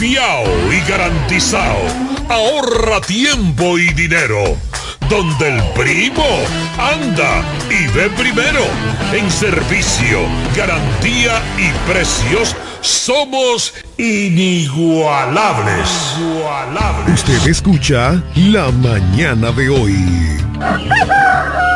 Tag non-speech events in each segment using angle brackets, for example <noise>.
fiao y garantizado. Ahorra tiempo y dinero donde el primo anda y ve primero. En servicio, garantía y precios somos inigualables. Usted escucha La mañana de hoy. <laughs>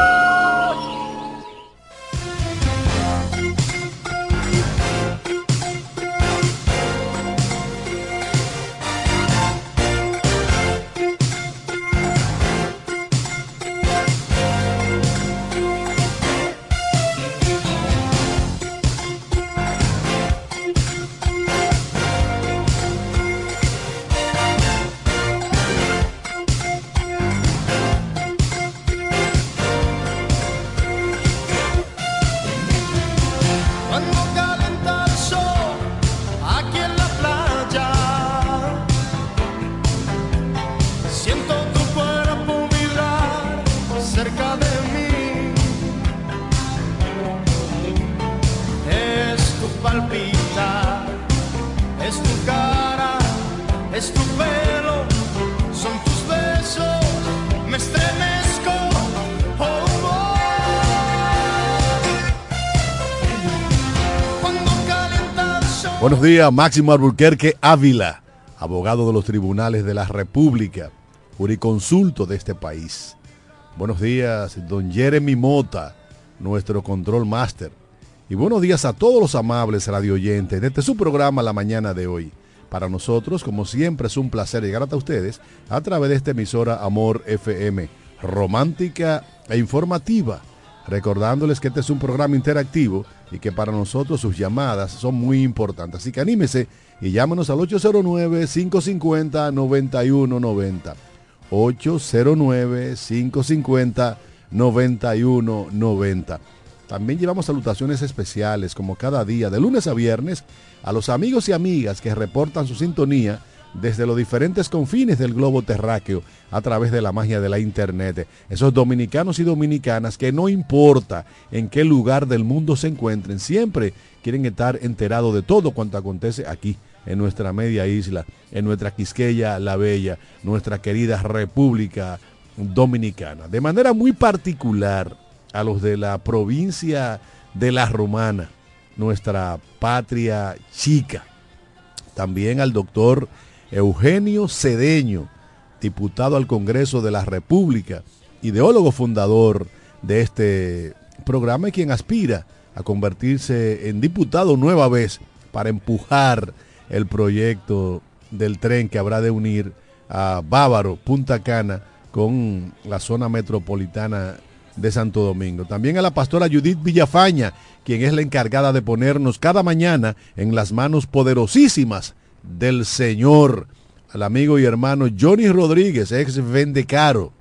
Buenos días, Máximo Alburquerque Ávila, abogado de los tribunales de la República, juriconsulto de este país. Buenos días, don Jeremy Mota, nuestro control master. Y buenos días a todos los amables radioyentes de este su programa la mañana de hoy. Para nosotros, como siempre, es un placer llegar hasta ustedes a través de esta emisora Amor FM, romántica e informativa recordándoles que este es un programa interactivo y que para nosotros sus llamadas son muy importantes. Así que anímese y llámenos al 809-550-9190. 809-550-9190. También llevamos salutaciones especiales como cada día, de lunes a viernes, a los amigos y amigas que reportan su sintonía desde los diferentes confines del globo terráqueo a través de la magia de la internet. Esos dominicanos y dominicanas que no importa en qué lugar del mundo se encuentren, siempre quieren estar enterados de todo cuanto acontece aquí en nuestra media isla, en nuestra Quisqueya la Bella, nuestra querida República Dominicana. De manera muy particular a los de la provincia de La Romana, nuestra patria chica. También al doctor Eugenio Cedeño, diputado al Congreso de la República, ideólogo fundador de este programa y quien aspira a convertirse en diputado nueva vez para empujar el proyecto del tren que habrá de unir a Bávaro, Punta Cana, con la zona metropolitana de Santo Domingo. También a la pastora Judith Villafaña, quien es la encargada de ponernos cada mañana en las manos poderosísimas del Señor. Al amigo y hermano Johnny Rodríguez, ex Vendecaro.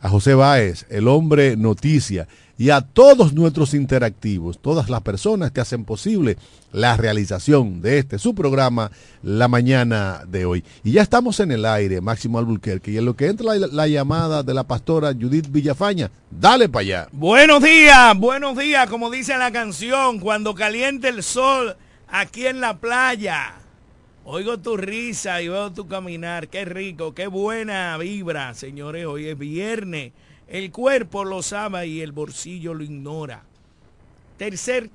A José Báez, el hombre noticia. Y a todos nuestros interactivos, todas las personas que hacen posible la realización de este su programa la mañana de hoy. Y ya estamos en el aire, Máximo Albuquerque. Y en lo que entra la, la llamada de la pastora Judith Villafaña, dale para allá. Buenos días, buenos días, como dice la canción, cuando caliente el sol aquí en la playa. Oigo tu risa y veo tu caminar, qué rico, qué buena vibra, señores, hoy es viernes. El cuerpo lo sabe y el bolsillo lo ignora. Tercer,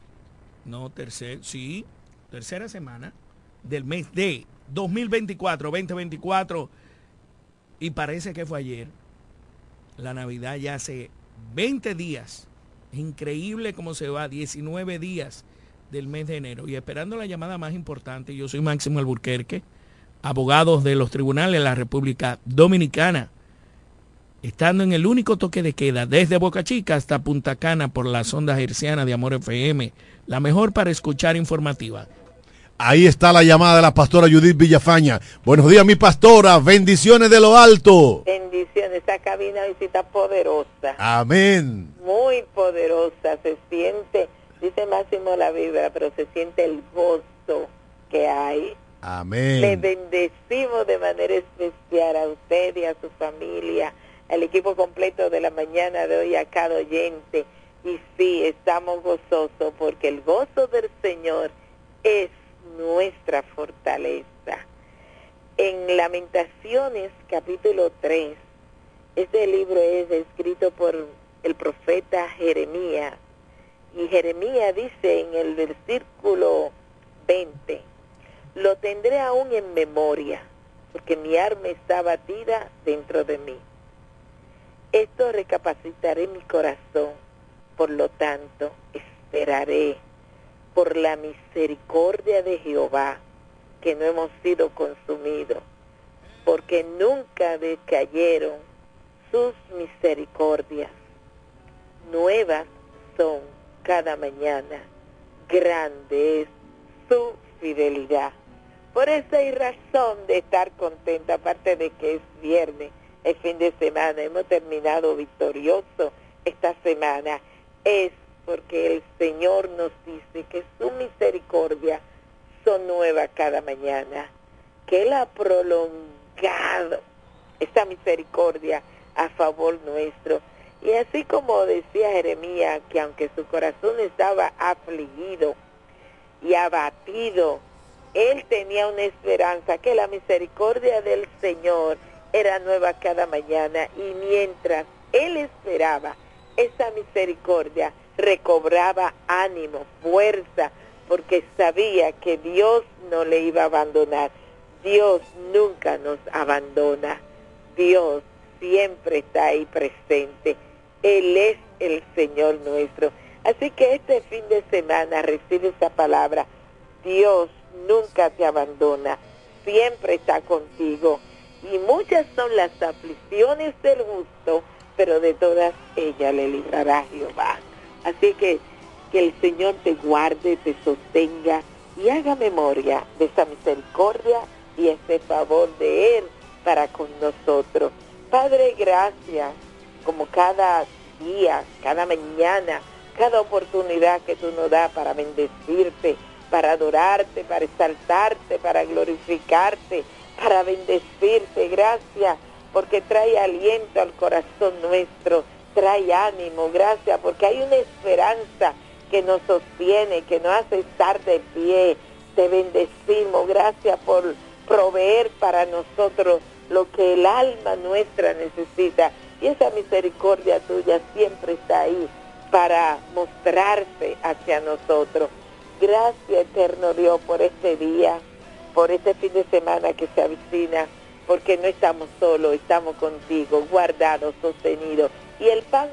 no, tercer, sí, tercera semana del mes de 2024, 2024, y parece que fue ayer. La Navidad ya hace 20 días. Increíble cómo se va, 19 días del mes de enero. Y esperando la llamada más importante, yo soy Máximo Alburquerque, abogado de los tribunales de la República Dominicana, estando en el único toque de queda desde Boca Chica hasta Punta Cana por las ondas hercianas de Amor FM, la mejor para escuchar informativa. Ahí está la llamada de la pastora Judith Villafaña. Buenos días, mi pastora. Bendiciones de lo alto. Bendiciones. Esa cabina visita poderosa. Amén. Muy poderosa. Se siente, dice Máximo la vibra, pero se siente el gozo que hay. Amén. Le bendecimos de manera especial a usted y a su familia, al equipo completo de la mañana de hoy, a cada oyente. Y sí, estamos gozosos porque el gozo del Señor es nuestra fortaleza. En Lamentaciones capítulo 3, este libro es escrito por el profeta Jeremías y Jeremías dice en el versículo 20, lo tendré aún en memoria, porque mi arma está batida dentro de mí. Esto recapacitaré mi corazón, por lo tanto esperaré por la misericordia de Jehová, que no hemos sido consumidos, porque nunca decayeron sus misericordias. Nuevas son cada mañana, grande es su fidelidad. Por eso hay razón de estar contenta, aparte de que es viernes, el fin de semana, hemos terminado victorioso esta semana. Es porque el Señor nos dice que su misericordia son nuevas cada mañana, que Él ha prolongado esta misericordia a favor nuestro. Y así como decía Jeremías, que aunque su corazón estaba afligido y abatido, él tenía una esperanza, que la misericordia del Señor era nueva cada mañana y mientras él esperaba esa misericordia, recobraba ánimo, fuerza, porque sabía que Dios no le iba a abandonar. Dios nunca nos abandona. Dios siempre está ahí presente. Él es el Señor nuestro. Así que este fin de semana recibe esa palabra. Dios nunca te abandona. Siempre está contigo. Y muchas son las aflicciones del justo, pero de todas ellas le librará Jehová. Así que que el Señor te guarde, te sostenga y haga memoria de esa misericordia y ese favor de Él para con nosotros. Padre, gracias, como cada día, cada mañana, cada oportunidad que tú nos das para bendecirte, para adorarte, para exaltarte, para glorificarte, para bendecirte. Gracias porque trae aliento al corazón nuestro trae ánimo, gracias, porque hay una esperanza que nos sostiene, que nos hace estar de pie. Te bendecimos, gracias por proveer para nosotros lo que el alma nuestra necesita. Y esa misericordia tuya siempre está ahí para mostrarse hacia nosotros. Gracias, eterno Dios, por este día, por este fin de semana que se avicina, porque no estamos solos, estamos contigo, guardados, sostenidos y el pan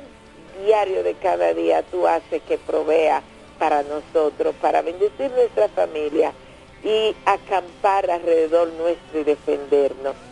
diario de cada día tú haces que provea para nosotros, para bendecir nuestra familia y acampar alrededor nuestro y defendernos.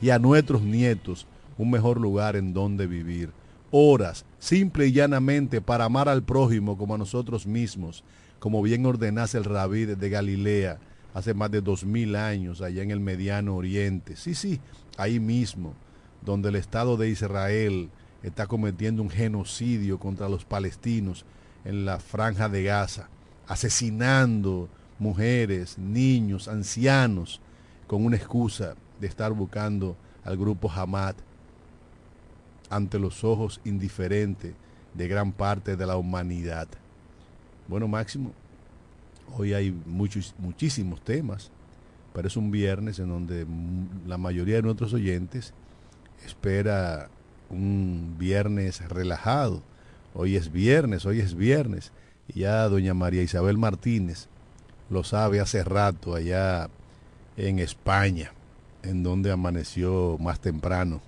y a nuestros nietos un mejor lugar en donde vivir, horas simple y llanamente para amar al prójimo como a nosotros mismos, como bien ordenase el rabí de Galilea hace más de dos mil años allá en el mediano oriente. Sí, sí, ahí mismo, donde el Estado de Israel está cometiendo un genocidio contra los palestinos en la franja de Gaza, asesinando mujeres, niños, ancianos, con una excusa de estar buscando al grupo Hamad ante los ojos indiferentes de gran parte de la humanidad. Bueno, Máximo, hoy hay muchos, muchísimos temas, pero es un viernes en donde la mayoría de nuestros oyentes espera un viernes relajado. Hoy es viernes, hoy es viernes. Y ya doña María Isabel Martínez lo sabe hace rato allá en España, en donde amaneció más temprano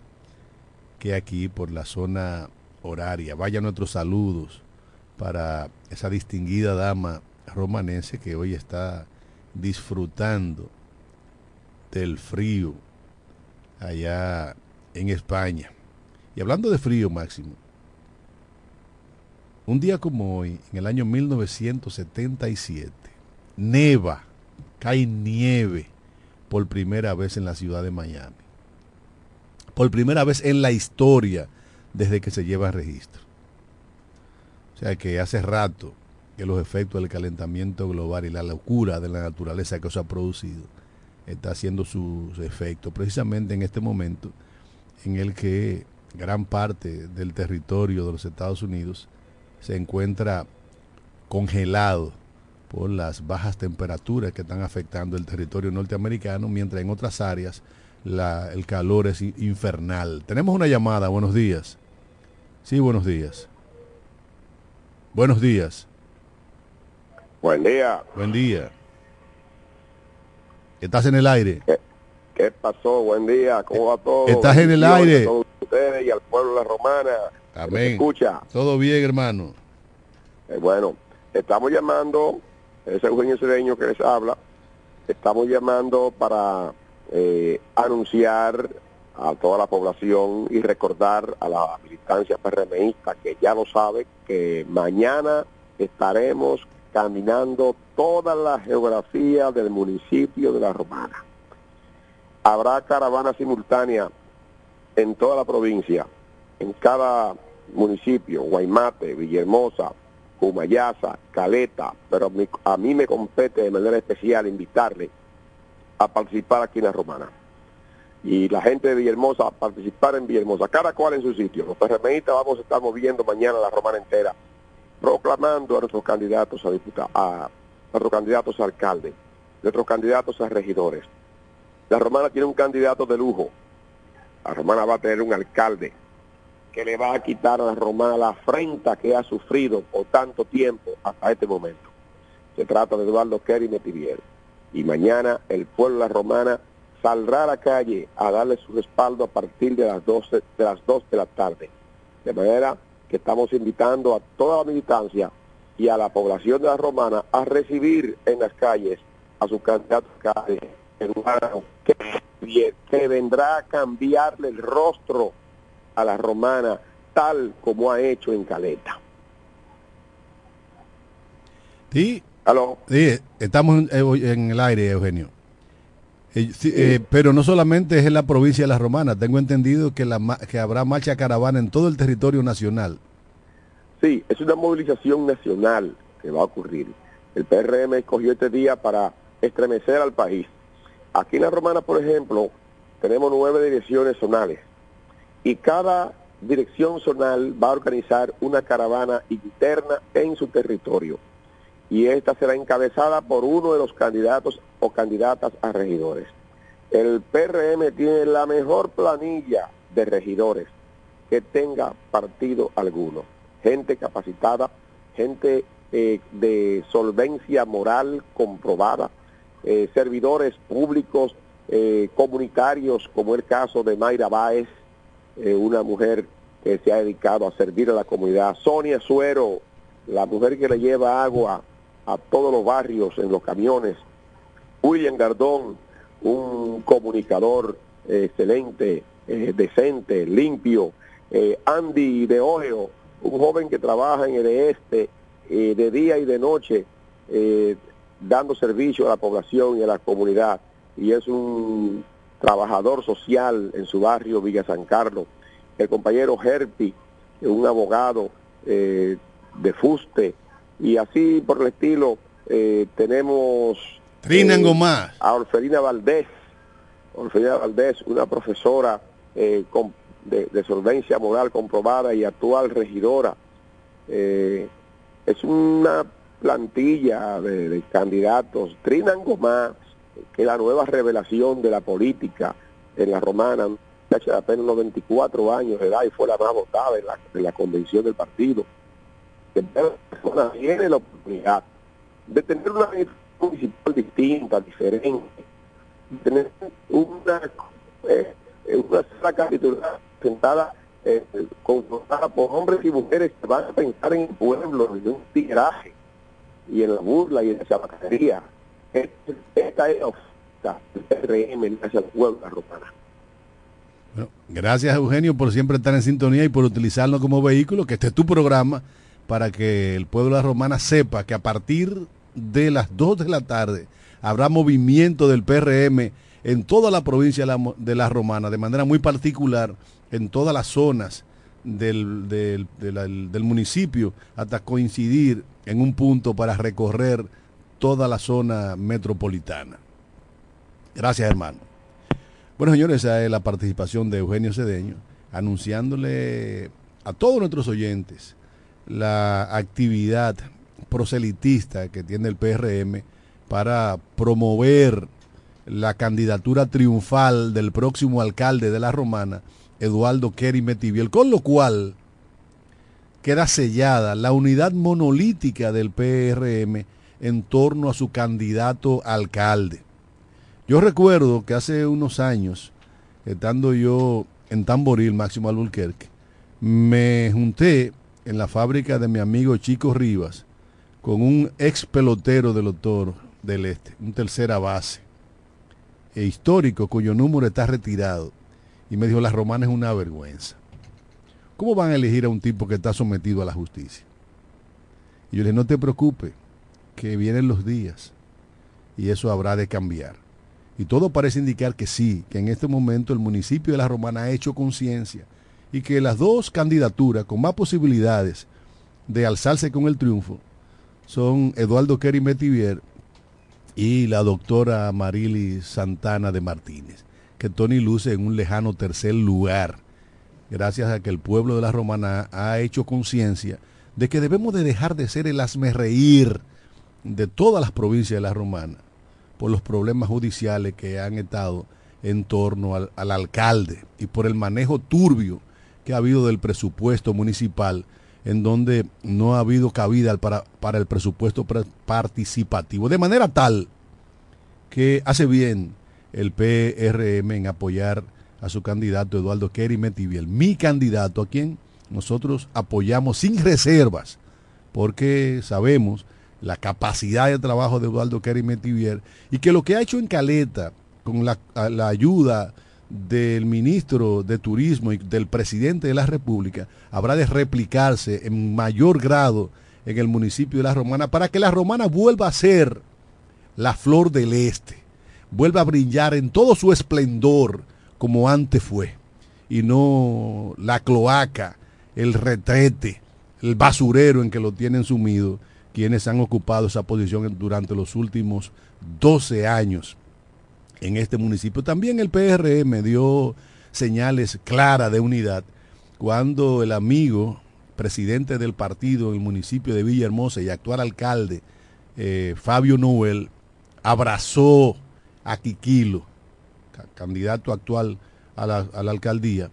que aquí por la zona horaria. Vaya nuestros saludos para esa distinguida dama romanense que hoy está disfrutando del frío allá en España. Y hablando de frío máximo, un día como hoy, en el año 1977, neva, cae nieve por primera vez en la ciudad de Miami. Por primera vez en la historia desde que se lleva registro. O sea que hace rato que los efectos del calentamiento global y la locura de la naturaleza que eso ha producido está haciendo sus efectos precisamente en este momento en el que gran parte del territorio de los Estados Unidos se encuentra congelado por las bajas temperaturas que están afectando el territorio norteamericano, mientras en otras áreas la, el calor es infernal. Tenemos una llamada, buenos días. Sí, buenos días. Buenos días. Buen día. Buen día. ¿Estás en el aire? ¿Qué, qué pasó? Buen día. ¿Cómo va todo? Estás en el Bendiciones aire. a ustedes y al pueblo de la romana. Amén. escucha. Todo bien, hermano. Eh, bueno, estamos llamando, es Eugenio Cedeño que les habla, estamos llamando para eh, anunciar a toda la población y recordar a la militancia PRMista que ya lo sabe que mañana estaremos caminando toda la geografía del municipio de La Romana. Habrá caravana simultánea en toda la provincia, en cada municipio, Guaymate, Villahermosa, Humayasa, Caleta, pero a mí, a mí me compete de manera especial invitarle a participar aquí en la Romana. Y la gente de Villahermosa a participar en Villahermosa, cada cual en su sitio. Los PRMistas vamos a estar moviendo mañana la Romana entera, proclamando a nuestros candidatos a diputados, a nuestros candidatos a alcalde, nuestros candidatos a regidores. La Romana tiene un candidato de lujo. La Romana va a tener un alcalde que le va a quitar a la Romana la afrenta que ha sufrido por tanto tiempo hasta este momento. Se trata de Eduardo Kerry Metivier. Y mañana el pueblo de la Romana saldrá a la calle a darle su respaldo a partir de las 12 de las 2 de la tarde. De manera que estamos invitando a toda la militancia y a la población de la Romana a recibir en las calles a su candidato Metivier, que vendrá a cambiarle el rostro a la romana tal como ha hecho en Caleta. Sí, ¿Aló? sí, estamos en, eh, en el aire, Eugenio. Eh, sí, eh, pero no solamente es en la provincia de La Romana, tengo entendido que, la, que habrá marcha caravana en todo el territorio nacional. Sí, es una movilización nacional que va a ocurrir. El PRM escogió este día para estremecer al país. Aquí en la Romana, por ejemplo, tenemos nueve direcciones zonales y cada dirección zonal va a organizar una caravana interna en su territorio y esta será encabezada por uno de los candidatos o candidatas a regidores. El PRM tiene la mejor planilla de regidores que tenga partido alguno. Gente capacitada, gente eh, de solvencia moral comprobada, eh, servidores públicos, eh, comunitarios, como el caso de Mayra Báez, eh, una mujer que se ha dedicado a servir a la comunidad. Sonia Suero, la mujer que le lleva agua a todos los barrios en los camiones. William Gardón, un comunicador eh, excelente, eh, decente, limpio. Andy de Ojeo, un joven que trabaja en el este de día y de noche, dando servicio a la población y a la comunidad. Y es un trabajador social en su barrio Villa San Carlos. El compañero Herpi, un abogado eh, de fuste, y así por el estilo eh, tenemos Trinan eh, a Orfelina Valdés, Orfelina Valdés, una profesora eh, con- de, de solvencia moral comprobada y actual regidora. Eh, es una plantilla de, de candidatos. Trinan Gomás, que la nueva revelación de la política en la romana, de apenas unos 24 años de edad y fue la más votada en la, en la convención del partido. Que persona tiene la oportunidad de tener una municipal distinta, diferente, tener una, eh, una sala capitular sentada, eh, conformada por hombres y mujeres que van a pensar en el pueblo, en un tigraje, y en la burla y en la chabacanería. Esta es la oferta del hacia pueblo romana. Gracias Eugenio por siempre estar en sintonía y por utilizarlo como vehículo, que este es tu programa, para que el pueblo de la Romana sepa que a partir de las 2 de la tarde habrá movimiento del PRM en toda la provincia de la, la Romana, de manera muy particular en todas las zonas del, del, del municipio, hasta coincidir en un punto para recorrer toda la zona metropolitana. Gracias, hermano. Bueno, señores, esa es la participación de Eugenio Cedeño, anunciándole a todos nuestros oyentes la actividad proselitista que tiene el PRM para promover la candidatura triunfal del próximo alcalde de la Romana, Eduardo Kerry con lo cual queda sellada la unidad monolítica del PRM en torno a su candidato alcalde. Yo recuerdo que hace unos años, estando yo en Tamboril, Máximo Albuquerque, me junté en la fábrica de mi amigo Chico Rivas con un ex pelotero del Toro del Este, un tercera base, e histórico cuyo número está retirado. Y me dijo, la romana es una vergüenza. ¿Cómo van a elegir a un tipo que está sometido a la justicia? Y yo le dije, no te preocupes, que vienen los días y eso habrá de cambiar. Y todo parece indicar que sí, que en este momento el municipio de La Romana ha hecho conciencia y que las dos candidaturas con más posibilidades de alzarse con el triunfo son Eduardo Kerry Metivier y la doctora Marily Santana de Martínez, que Tony luce en un lejano tercer lugar, gracias a que el pueblo de la Romana ha hecho conciencia de que debemos de dejar de ser el reír de todas las provincias de la Romana por los problemas judiciales que han estado en torno al, al alcalde y por el manejo turbio que ha habido del presupuesto municipal en donde no ha habido cabida para, para el presupuesto participativo. De manera tal que hace bien el PRM en apoyar a su candidato Eduardo Kerry Metiviel, mi candidato a quien nosotros apoyamos sin reservas, porque sabemos la capacidad de trabajo de Eduardo Kerry Metivier y que lo que ha hecho en Caleta con la, la ayuda del ministro de Turismo y del presidente de la República habrá de replicarse en mayor grado en el municipio de La Romana para que La Romana vuelva a ser la flor del este, vuelva a brillar en todo su esplendor como antes fue, y no la cloaca, el retrete, el basurero en que lo tienen sumido quienes han ocupado esa posición durante los últimos 12 años en este municipio. También el PRM dio señales claras de unidad cuando el amigo presidente del partido en el municipio de Villahermosa y actual alcalde, eh, Fabio Noel, abrazó a Quiquilo, candidato actual a la alcaldía,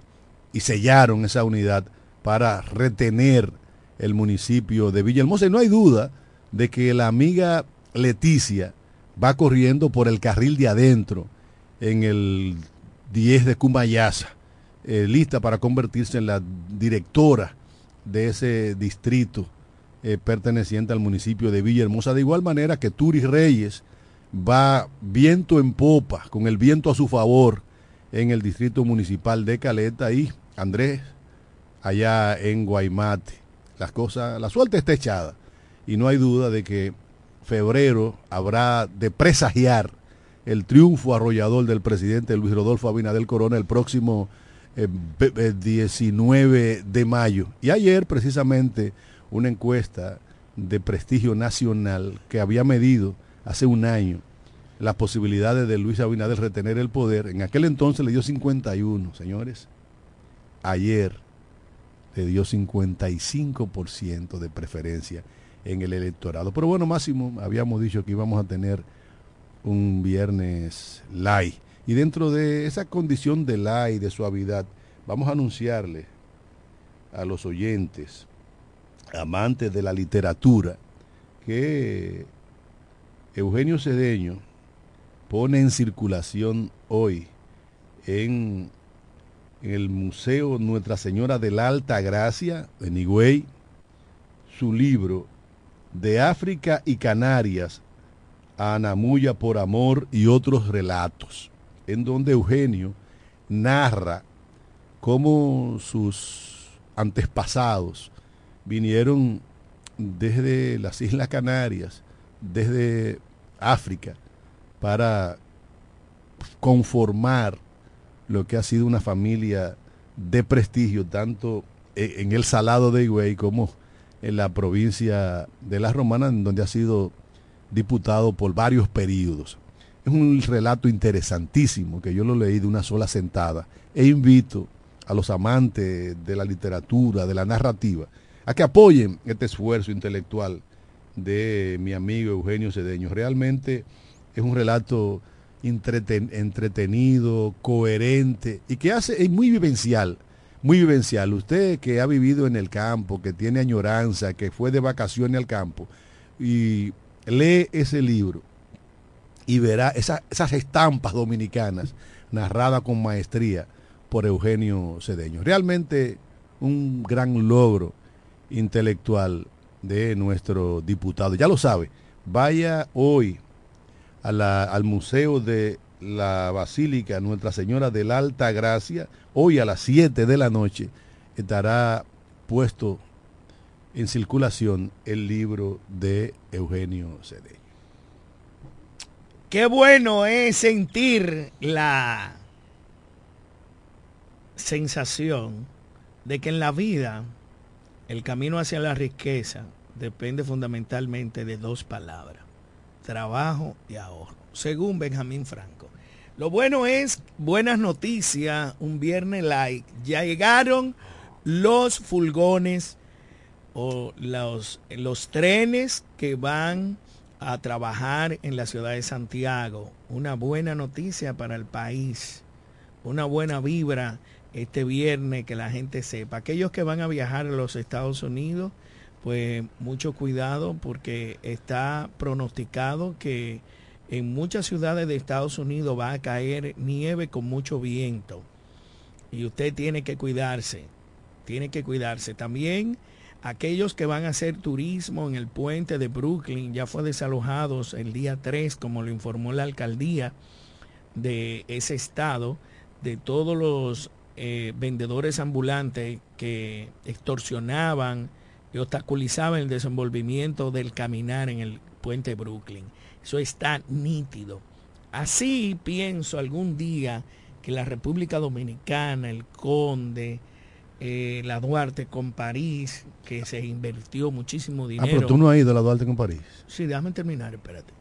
y sellaron esa unidad para retener el municipio de Villahermosa. Y no hay duda de que la amiga Leticia va corriendo por el carril de adentro en el 10 de Cumayasa, eh, lista para convertirse en la directora de ese distrito eh, perteneciente al municipio de Villahermosa. De igual manera que Turis Reyes va viento en popa, con el viento a su favor en el distrito municipal de Caleta y Andrés allá en Guaymate. Las cosas, la suerte está echada y no hay duda de que febrero habrá de presagiar el triunfo arrollador del presidente Luis Rodolfo Abinadel Corona el próximo eh, 19 de mayo. Y ayer precisamente una encuesta de prestigio nacional que había medido hace un año las posibilidades de Luis Abinadel retener el poder, en aquel entonces le dio 51, señores. Ayer le dio 55% de preferencia en el electorado. Pero bueno, Máximo, habíamos dicho que íbamos a tener un viernes light. Y dentro de esa condición de light, de suavidad, vamos a anunciarle a los oyentes, amantes de la literatura, que Eugenio Cedeño pone en circulación hoy en, en el Museo Nuestra Señora de la Alta Gracia de Nigüey su libro De África y Canarias, a Anamuya por Amor y otros relatos, en donde Eugenio narra cómo sus antepasados vinieron desde las Islas Canarias, desde África, para conformar lo que ha sido una familia de prestigio, tanto e-, en el Salado de Higüey como en la provincia de Las Romanas, en donde ha sido diputado por varios periodos. Es un relato interesantísimo que yo lo leí de una sola sentada e invito a los amantes de la literatura, de la narrativa, a que apoyen este esfuerzo intelectual de mi amigo Eugenio Cedeño. Realmente es un relato entreten, entretenido, coherente y que hace, es muy vivencial, muy vivencial. Usted que ha vivido en el campo, que tiene añoranza, que fue de vacaciones al campo y lee ese libro y verá esa, esas estampas dominicanas narradas con maestría por Eugenio Cedeño. Realmente un gran logro intelectual de nuestro diputado. Ya lo sabe, vaya hoy al Museo de la Basílica Nuestra Señora de la Alta Gracia, hoy a las 7 de la noche estará puesto en circulación el libro de Eugenio Cedeño. Qué bueno es sentir la sensación de que en la vida el camino hacia la riqueza depende fundamentalmente de dos palabras, trabajo y ahorro, según Benjamín Franco. Lo bueno es, buenas noticias, un viernes light, ya llegaron los fulgones o los, los trenes que van a trabajar en la ciudad de Santiago. Una buena noticia para el país, una buena vibra este viernes, que la gente sepa. Aquellos que van a viajar a los Estados Unidos, pues mucho cuidado porque está pronosticado que en muchas ciudades de Estados Unidos va a caer nieve con mucho viento. Y usted tiene que cuidarse, tiene que cuidarse. También aquellos que van a hacer turismo en el puente de Brooklyn, ya fue desalojados el día 3, como lo informó la alcaldía de ese estado, de todos los eh, vendedores ambulantes que extorsionaban y obstaculizaban el desenvolvimiento del caminar en el puente Brooklyn. Eso está nítido. Así pienso algún día que la República Dominicana, el Conde, eh, la Duarte con París, que se invirtió muchísimo dinero. Ah, pero tú no has ido a la Duarte con París. Sí, déjame terminar, espérate.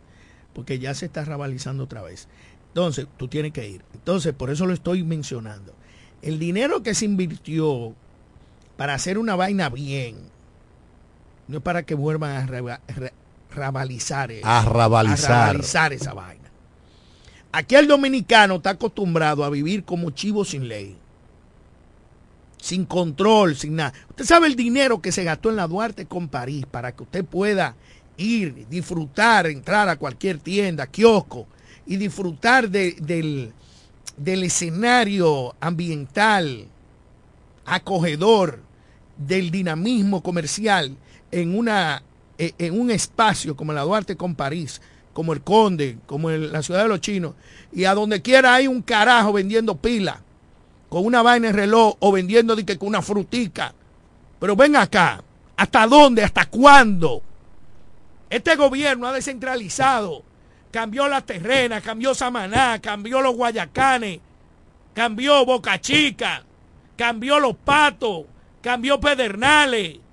Porque ya se está rabalizando otra vez. Entonces, tú tienes que ir. Entonces, por eso lo estoy mencionando. El dinero que se invirtió para hacer una vaina bien, no es para que vuelvan a reba- re- rabalizar, eso, A rabalizar. a rabalizar esa vaina. Aquí el dominicano está acostumbrado a vivir como chivo sin ley, sin control, sin nada. Usted sabe el dinero que se gastó en la Duarte con París para que usted pueda ir, disfrutar, entrar a cualquier tienda, kiosco y disfrutar de- del, del escenario ambiental acogedor, del dinamismo comercial en, una, eh, en un espacio como la Duarte con París, como el Conde, como la ciudad de los chinos, y a donde quiera hay un carajo vendiendo pila, con una vaina de reloj o vendiendo de que con una frutica. Pero ven acá, ¿hasta dónde? ¿Hasta cuándo? Este gobierno ha descentralizado, cambió las terrenas, cambió Samaná, cambió los Guayacanes, cambió Boca Chica, cambió los patos, cambió Pedernales.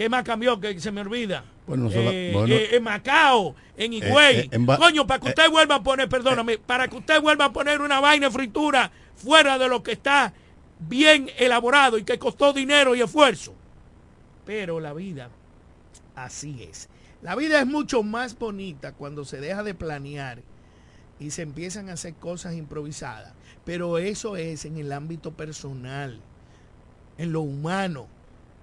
¿Qué más cambió? Que se me olvida. Bueno, nosotros- Eh, bueno. eh, en Macao, en Higüey. eh, ba- Coño, para que usted vuelva a poner, perdóname, para que usted vuelva a poner una vaina de fritura fuera de lo que está bien elaborado y que costó dinero y esfuerzo. Pero la vida, así es. La vida es mucho más bonita cuando se deja de planear y se empiezan a hacer cosas improvisadas. Pero eso es en el ámbito personal, en lo humano,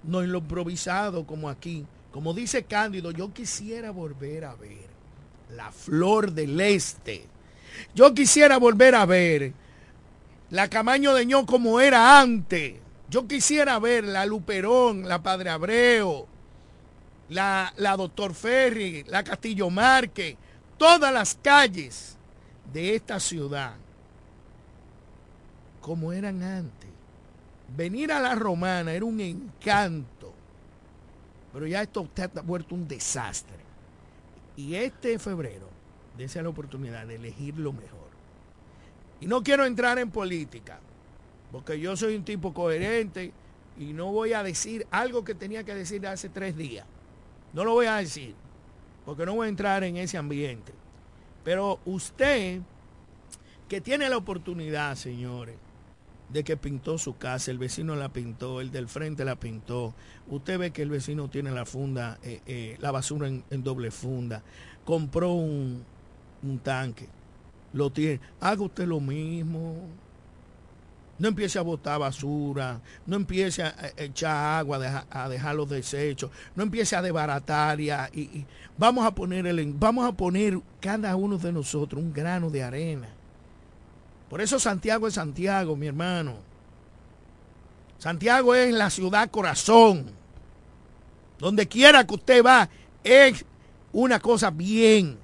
no en lo improvisado como aquí. Como dice Cándido, yo quisiera volver a ver la flor del este Yo quisiera volver a ver la Camaño de Ño como era antes. Yo quisiera ver la Luperón, la Padre Abreu, la, la Doctor Ferry, la Castillo Márquez, todas las calles de esta ciudad como eran antes. Venir a la romana era un encanto, pero ya esto usted ha vuelto un desastre. Y este febrero, dése la oportunidad de elegir lo mejor. Y no quiero entrar en política, porque yo soy un tipo coherente y no voy a decir algo que tenía que decir hace tres días. No lo voy a decir, porque no voy a entrar en ese ambiente. Pero usted, que tiene la oportunidad, señores, de que pintó su casa, el vecino la pintó, el del frente la pintó, usted ve que el vecino tiene la funda, eh, eh, la basura en, doble funda, compró un, un tanque, lo tiene, haga usted lo mismo. No empiece a botar basura, no empiece a echar agua, a dejar, los desechos, no empiece a desbaratar y, y vamos a poner el, vamos a poner cada uno de nosotros un grano de arena. Por eso Santiago es Santiago, mi hermano. Santiago es la ciudad corazón. Donde quiera que usted va, es una cosa bien.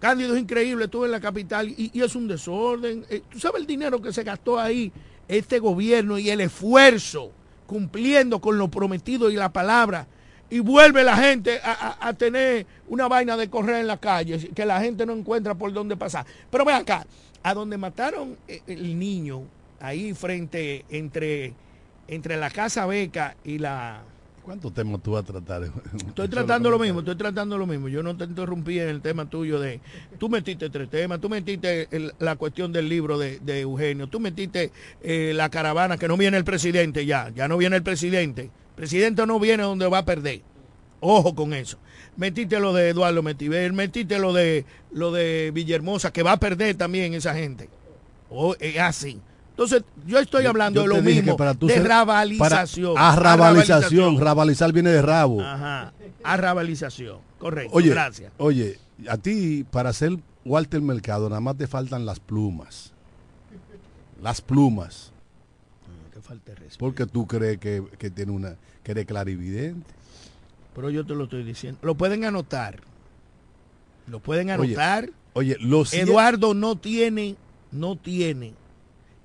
Cándido es increíble, estuve en la capital y, y es un desorden. Eh, ¿Tú sabes el dinero que se gastó ahí este gobierno y el esfuerzo cumpliendo con lo prometido y la palabra? Y vuelve la gente a, a, a, tener una vaina de correr en la calle, que la gente no encuentra por dónde pasar. Pero ve acá, a donde mataron el niño, ahí frente, entre, entre la Casa Beca y la, ¿Cuántos temas tú vas a tratar? <laughs> Estoy tratando lo mismo, estoy tratando lo mismo. Yo no te interrumpí en el tema tuyo de... Tú metiste tres temas, tú metiste el, la cuestión del libro de, de Eugenio, tú metiste eh, la caravana, que no viene el presidente ya, ya no viene el presidente. Presidente no viene donde va a perder. Ojo con eso. Metiste lo de Eduardo Metiver, metiste lo de lo de Villahermosa, que va a perder también esa gente. O así. Entonces, yo estoy hablando yo, yo de lo mismo, para de ser, rabalización. Para, a rabalización, rabalizar viene de rabo. Ajá, a rabalización, correcto, oye, gracias. Oye, a ti, para ser Walter Mercado, nada más te faltan las plumas. Las plumas. Que falta. Porque tú crees que, que tiene una, que eres clarividente. Pero yo te lo estoy diciendo. Lo pueden anotar. Lo pueden anotar. Oye, oye los Eduardo no tiene, no tiene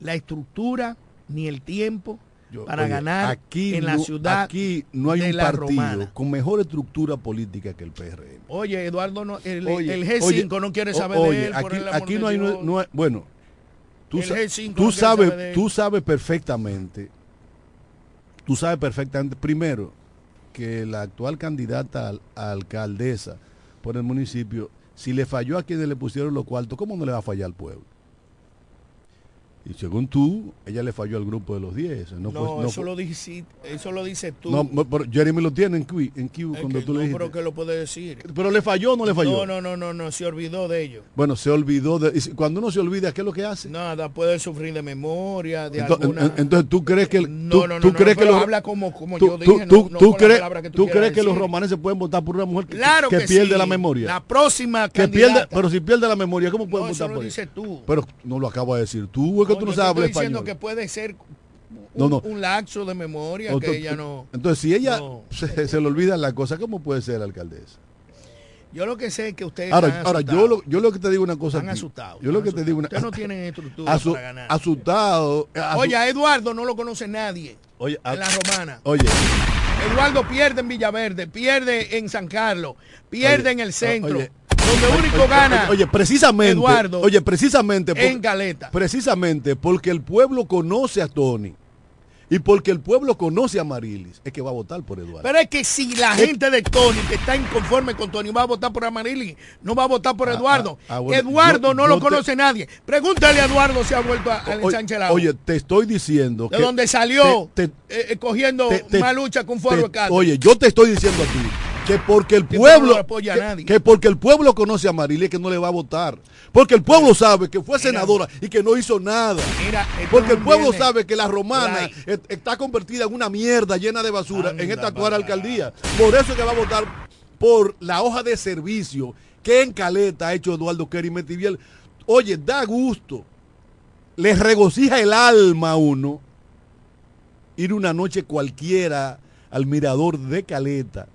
la estructura ni el tiempo Yo, para oye, ganar aquí en la no, ciudad aquí no hay de un partido Romana. con mejor estructura política que el PRM. Oye, Eduardo, no, el, Oye, el G5 oye, no quiere saber de él. por aquí, el aquí no hay, no bueno, tú, El sa- G5 tú no sabes, tú sabes perfectamente, tú sabes perfectamente, primero, que la actual candidata a alcaldesa por el municipio, si le falló a quienes le pusieron los cuartos, ¿cómo no le va a fallar al pueblo? Y según tú, ella le falló al grupo de los 10. No, No, fue- no eso, fue- lo dices, eso lo dices tú. no, pero Jeremy lo tiene en Q, en Q cuando que tú no, le dijiste. pero que lo puede decir. Pero le falló o no le falló. No, no, no, no, no, se olvidó de ello. Bueno, se olvidó de. Cuando uno se olvida, ¿qué es lo que hace? Nada, puede sufrir de memoria, de Entonces, alguna... en- entonces tú crees que el- tú, no, tú crees que los habla como, como tú, yo tú- dije, tú- tú crees, que tú, crees que los decir. romaneses pueden votar por una mujer que, Claro que que, pierde sí. la memoria La próxima que candidata. pierde pero si pierde la memoria cómo pueden votar por eso tú. pero no lo acabo de decir tú que No, tú no yo sabes te hablar estoy diciendo que puede ser un, No, no. un lapso de memoria que ella no... entonces si ella se, se le olvida la cosa cómo puede ser alcaldesa Yo lo que sé es que ustedes ahora están ahora yo lo, yo lo que te digo una cosa Están a ti. asustados. yo lo que te digo una. Ustedes no tienen estructura asu- para ganar. asustado asu- Oye, a Eduardo no lo conoce nadie oye, a- en la romana. oye Eduardo pierde en Villaverde, pierde en San Carlos, pierde Oye, en el centro. oye, donde único gana oye, precisamente Eduardo oye precisamente por- en Caleta. Precisamente porque el pueblo conoce a Tony y porque el pueblo conoce a Marilis, es que va a votar por Eduardo. Pero es que si la gente de Tony, que está inconforme con Tony, va a votar por Amarili, no va a votar por Ah, Eduardo. ah, ah, bueno, Eduardo yo- no yo lo te- conoce nadie. Pregúntale a Eduardo si ha vuelto a- al oye, ensanche Lago. oye, te estoy diciendo de que donde salió te- te- eh, eh, cogiendo más lucha con te- Oye, yo te estoy diciendo a ti que porque el pueblo apoya a que, nadie. que porque el pueblo conoce a Marilis es que no le va a votar. Porque el pueblo sabe que fue Mira. senadora y que no hizo nada. Mira, Porque el pueblo viene- sabe que la romana et- está convertida en una mierda llena de basura Anda en esta actual alcaldía. Por eso es que va a votar por la hoja de servicio que en Caleta ha hecho Eduardo Kerry Metiviel. Oye, da gusto, les regocija el alma a uno ir una noche cualquiera al mirador de Caleta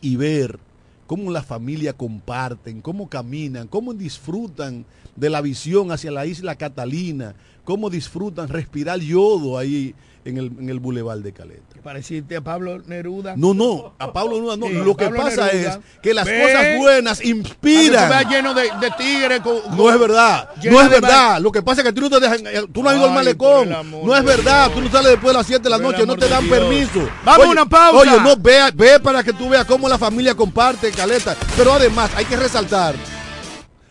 y ver cómo la familia comparten, cómo caminan, cómo disfrutan de la visión hacia la isla Catalina, cómo disfrutan respirar yodo ahí en el, en el Boulevard de Caleta. Pareciste a Pablo Neruda. No, no, a Pablo Neruda no. Sí, Lo que Pablo pasa Neruda. es que las cosas buenas inspiran. lleno de, de tigres. No es verdad, no es verdad. Lo que pasa es que tú no te dejan, eh, tú no has ido al malecón. amor No es verdad, tú no sales después de las 7 de la noche, no te dan Dios. permiso. Vamos a una pausa. Oye, no, ve, ve para que tú veas cómo la familia comparte, Caleta. Pero además, hay que resaltar,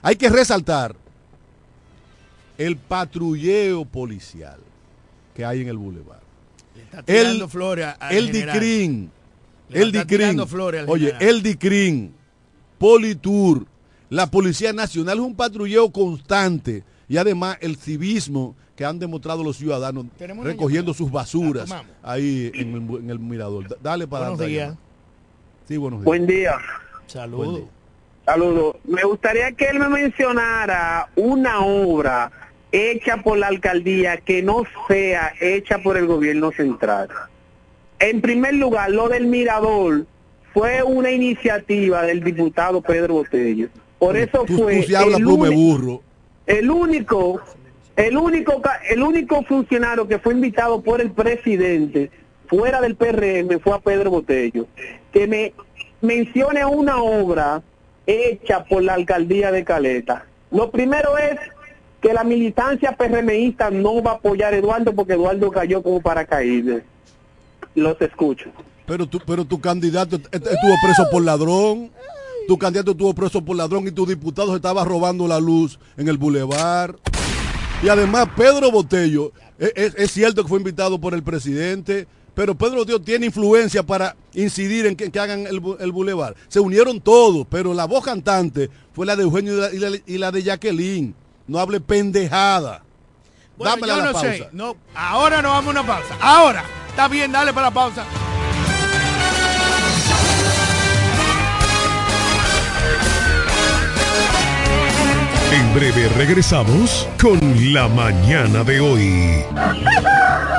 hay que resaltar el patrulleo policial que hay en el bulevar. El, flores al el. DICRIN, Le el DICRIN, tirando flores al oye, general. el DICRIN, Politur, la Policía Nacional es un patrulleo constante y además el civismo que han demostrado los ciudadanos recogiendo sus basuras ahí en el, en el mirador. Da- Dale para Buenos adelante, días. Ayala. Sí, buenos días. Buen día. Saludos. Me gustaría que él me mencionara una obra hecha por la alcaldía que no sea hecha por el gobierno central. En primer lugar, lo del Mirador fue una iniciativa del diputado Pedro Botello. Por eso Tú, fue tú el, burro. único el único el único funcionario que fue invitado por el presidente fuera del PRM fue a Pedro Botello que me mencione una obra hecha por la alcaldía de Caleta lo primero es que la militancia PRMista no va a apoyar a Eduardo porque Eduardo cayó como paracaídas los escucho Pero tu, pero tu candidato est- est- estuvo preso por ladrón. Tu candidato estuvo preso por ladrón y tu diputado estaba robando la luz en el bulevar. Y además Pedro Botello, e- es, es cierto que fue invitado por el presidente, pero Pedro Botello tiene influencia para incidir en que, que hagan el, el bulevar. Se unieron todos, pero la voz cantante fue la de Eugenio y la, y la- y la de Jacqueline. No hable pendejada. Bueno, Dámela yo la no pausa. sé. No, ahora no vamos a una pausa. Ahora. Está bien, dale para la pausa. En breve regresamos con la mañana de hoy. <laughs>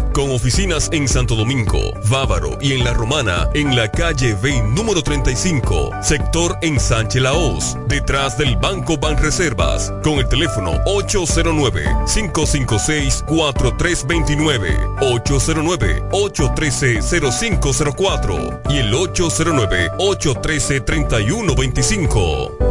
Con oficinas en Santo Domingo, Bávaro y en La Romana, en la calle B número 35, sector en Sánchez Laos, detrás del Banco Banreservas, con el teléfono 809-556-4329, 809-813-0504 y el 809-813-3125.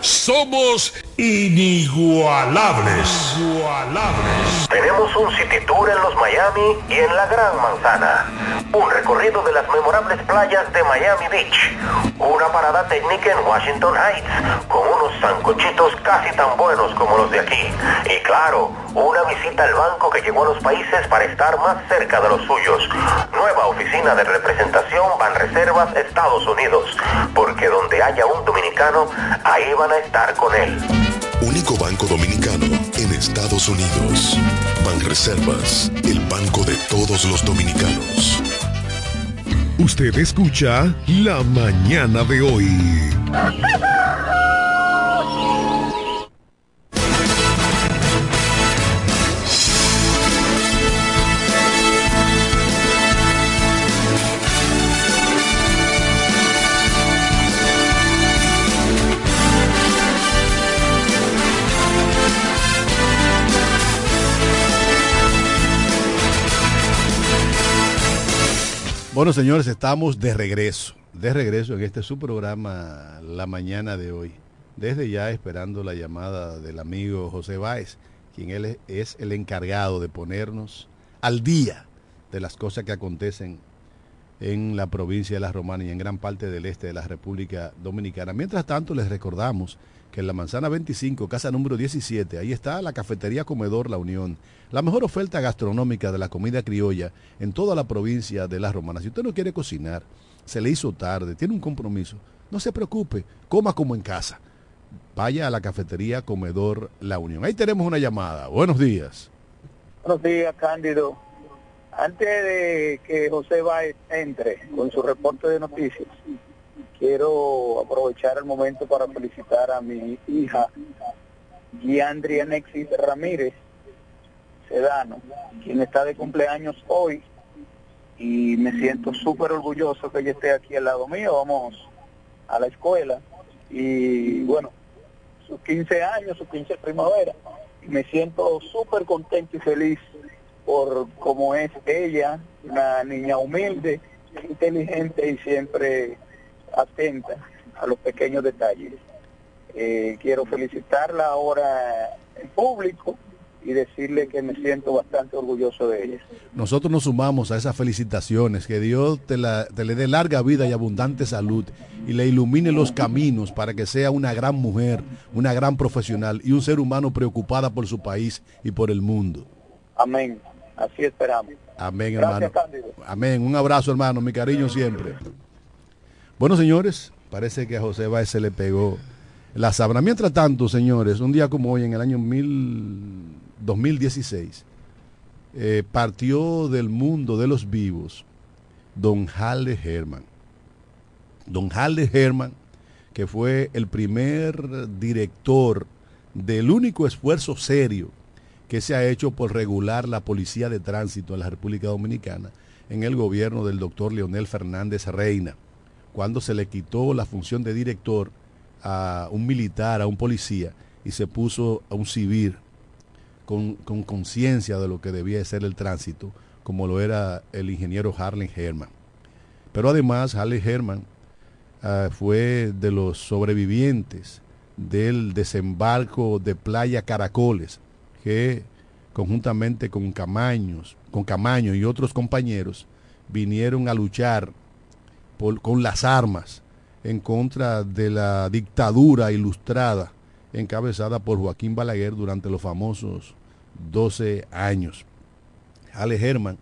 somos inigualables. Igualables. Tenemos un City Tour en los Miami y en la Gran Manzana. Un recorrido de las memorables playas de Miami Beach. Una parada técnica en Washington Heights con unos sancochitos casi tan buenos como los de aquí. Y claro, una visita al banco que llegó a los países para estar más cerca de los suyos. Nueva oficina de representación Estados Unidos. Porque donde haya un dominicano, ahí van a estar con él. Único banco dominicano en Estados Unidos. Banreservas, el banco de todos los dominicanos. Usted escucha La mañana de hoy. Bueno, señores, estamos de regreso, de regreso en este su programa la mañana de hoy. Desde ya esperando la llamada del amigo José Báez, quien él es el encargado de ponernos al día de las cosas que acontecen en la provincia de La Romana y en gran parte del este de la República Dominicana. Mientras tanto, les recordamos que en la Manzana 25, casa número 17, ahí está la cafetería Comedor La Unión, la mejor oferta gastronómica de la comida criolla en toda la provincia de La Romana. Si usted no quiere cocinar, se le hizo tarde, tiene un compromiso, no se preocupe, coma como en casa. Vaya a la cafetería Comedor La Unión. Ahí tenemos una llamada. Buenos días. Buenos días, Cándido. Antes de que José Báez entre con su reporte de noticias, quiero aprovechar el momento para felicitar a mi hija, Giandri Anexis Ramírez Sedano, quien está de cumpleaños hoy y me siento súper orgulloso que ella esté aquí al lado mío. Vamos a la escuela y bueno, sus 15 años, sus 15 primavera. Me siento súper contento y feliz por cómo es ella, una niña humilde, inteligente y siempre atenta a los pequeños detalles. Eh, quiero felicitarla ahora en público y decirle que me siento bastante orgulloso de ella. Nosotros nos sumamos a esas felicitaciones, que Dios te, la, te le dé larga vida y abundante salud y le ilumine los caminos para que sea una gran mujer, una gran profesional y un ser humano preocupada por su país y por el mundo. Amén. Así esperamos. Amén, Gracias, hermano. Cándido. Amén. Un abrazo, hermano. Mi cariño siempre. Bueno, señores, parece que a José Báez se le pegó la sábana. Mientras tanto, señores, un día como hoy, en el año mil- 2016, eh, partió del mundo de los vivos don Halle Herman. Don Halle Herman, que fue el primer director del único esfuerzo serio que se ha hecho por regular la policía de tránsito en la República Dominicana en el gobierno del doctor Leonel Fernández Reina, cuando se le quitó la función de director a un militar, a un policía, y se puso a un civil con con conciencia de lo que debía de ser el tránsito, como lo era el ingeniero Harlan Herman. Pero además, Harlan Herman ah, fue de los sobrevivientes del desembarco de Playa Caracoles, que conjuntamente con Camaños, con Camaño y otros compañeros vinieron a luchar con las armas en contra de la dictadura ilustrada encabezada por Joaquín Balaguer durante los famosos 12 años. Ale Herman,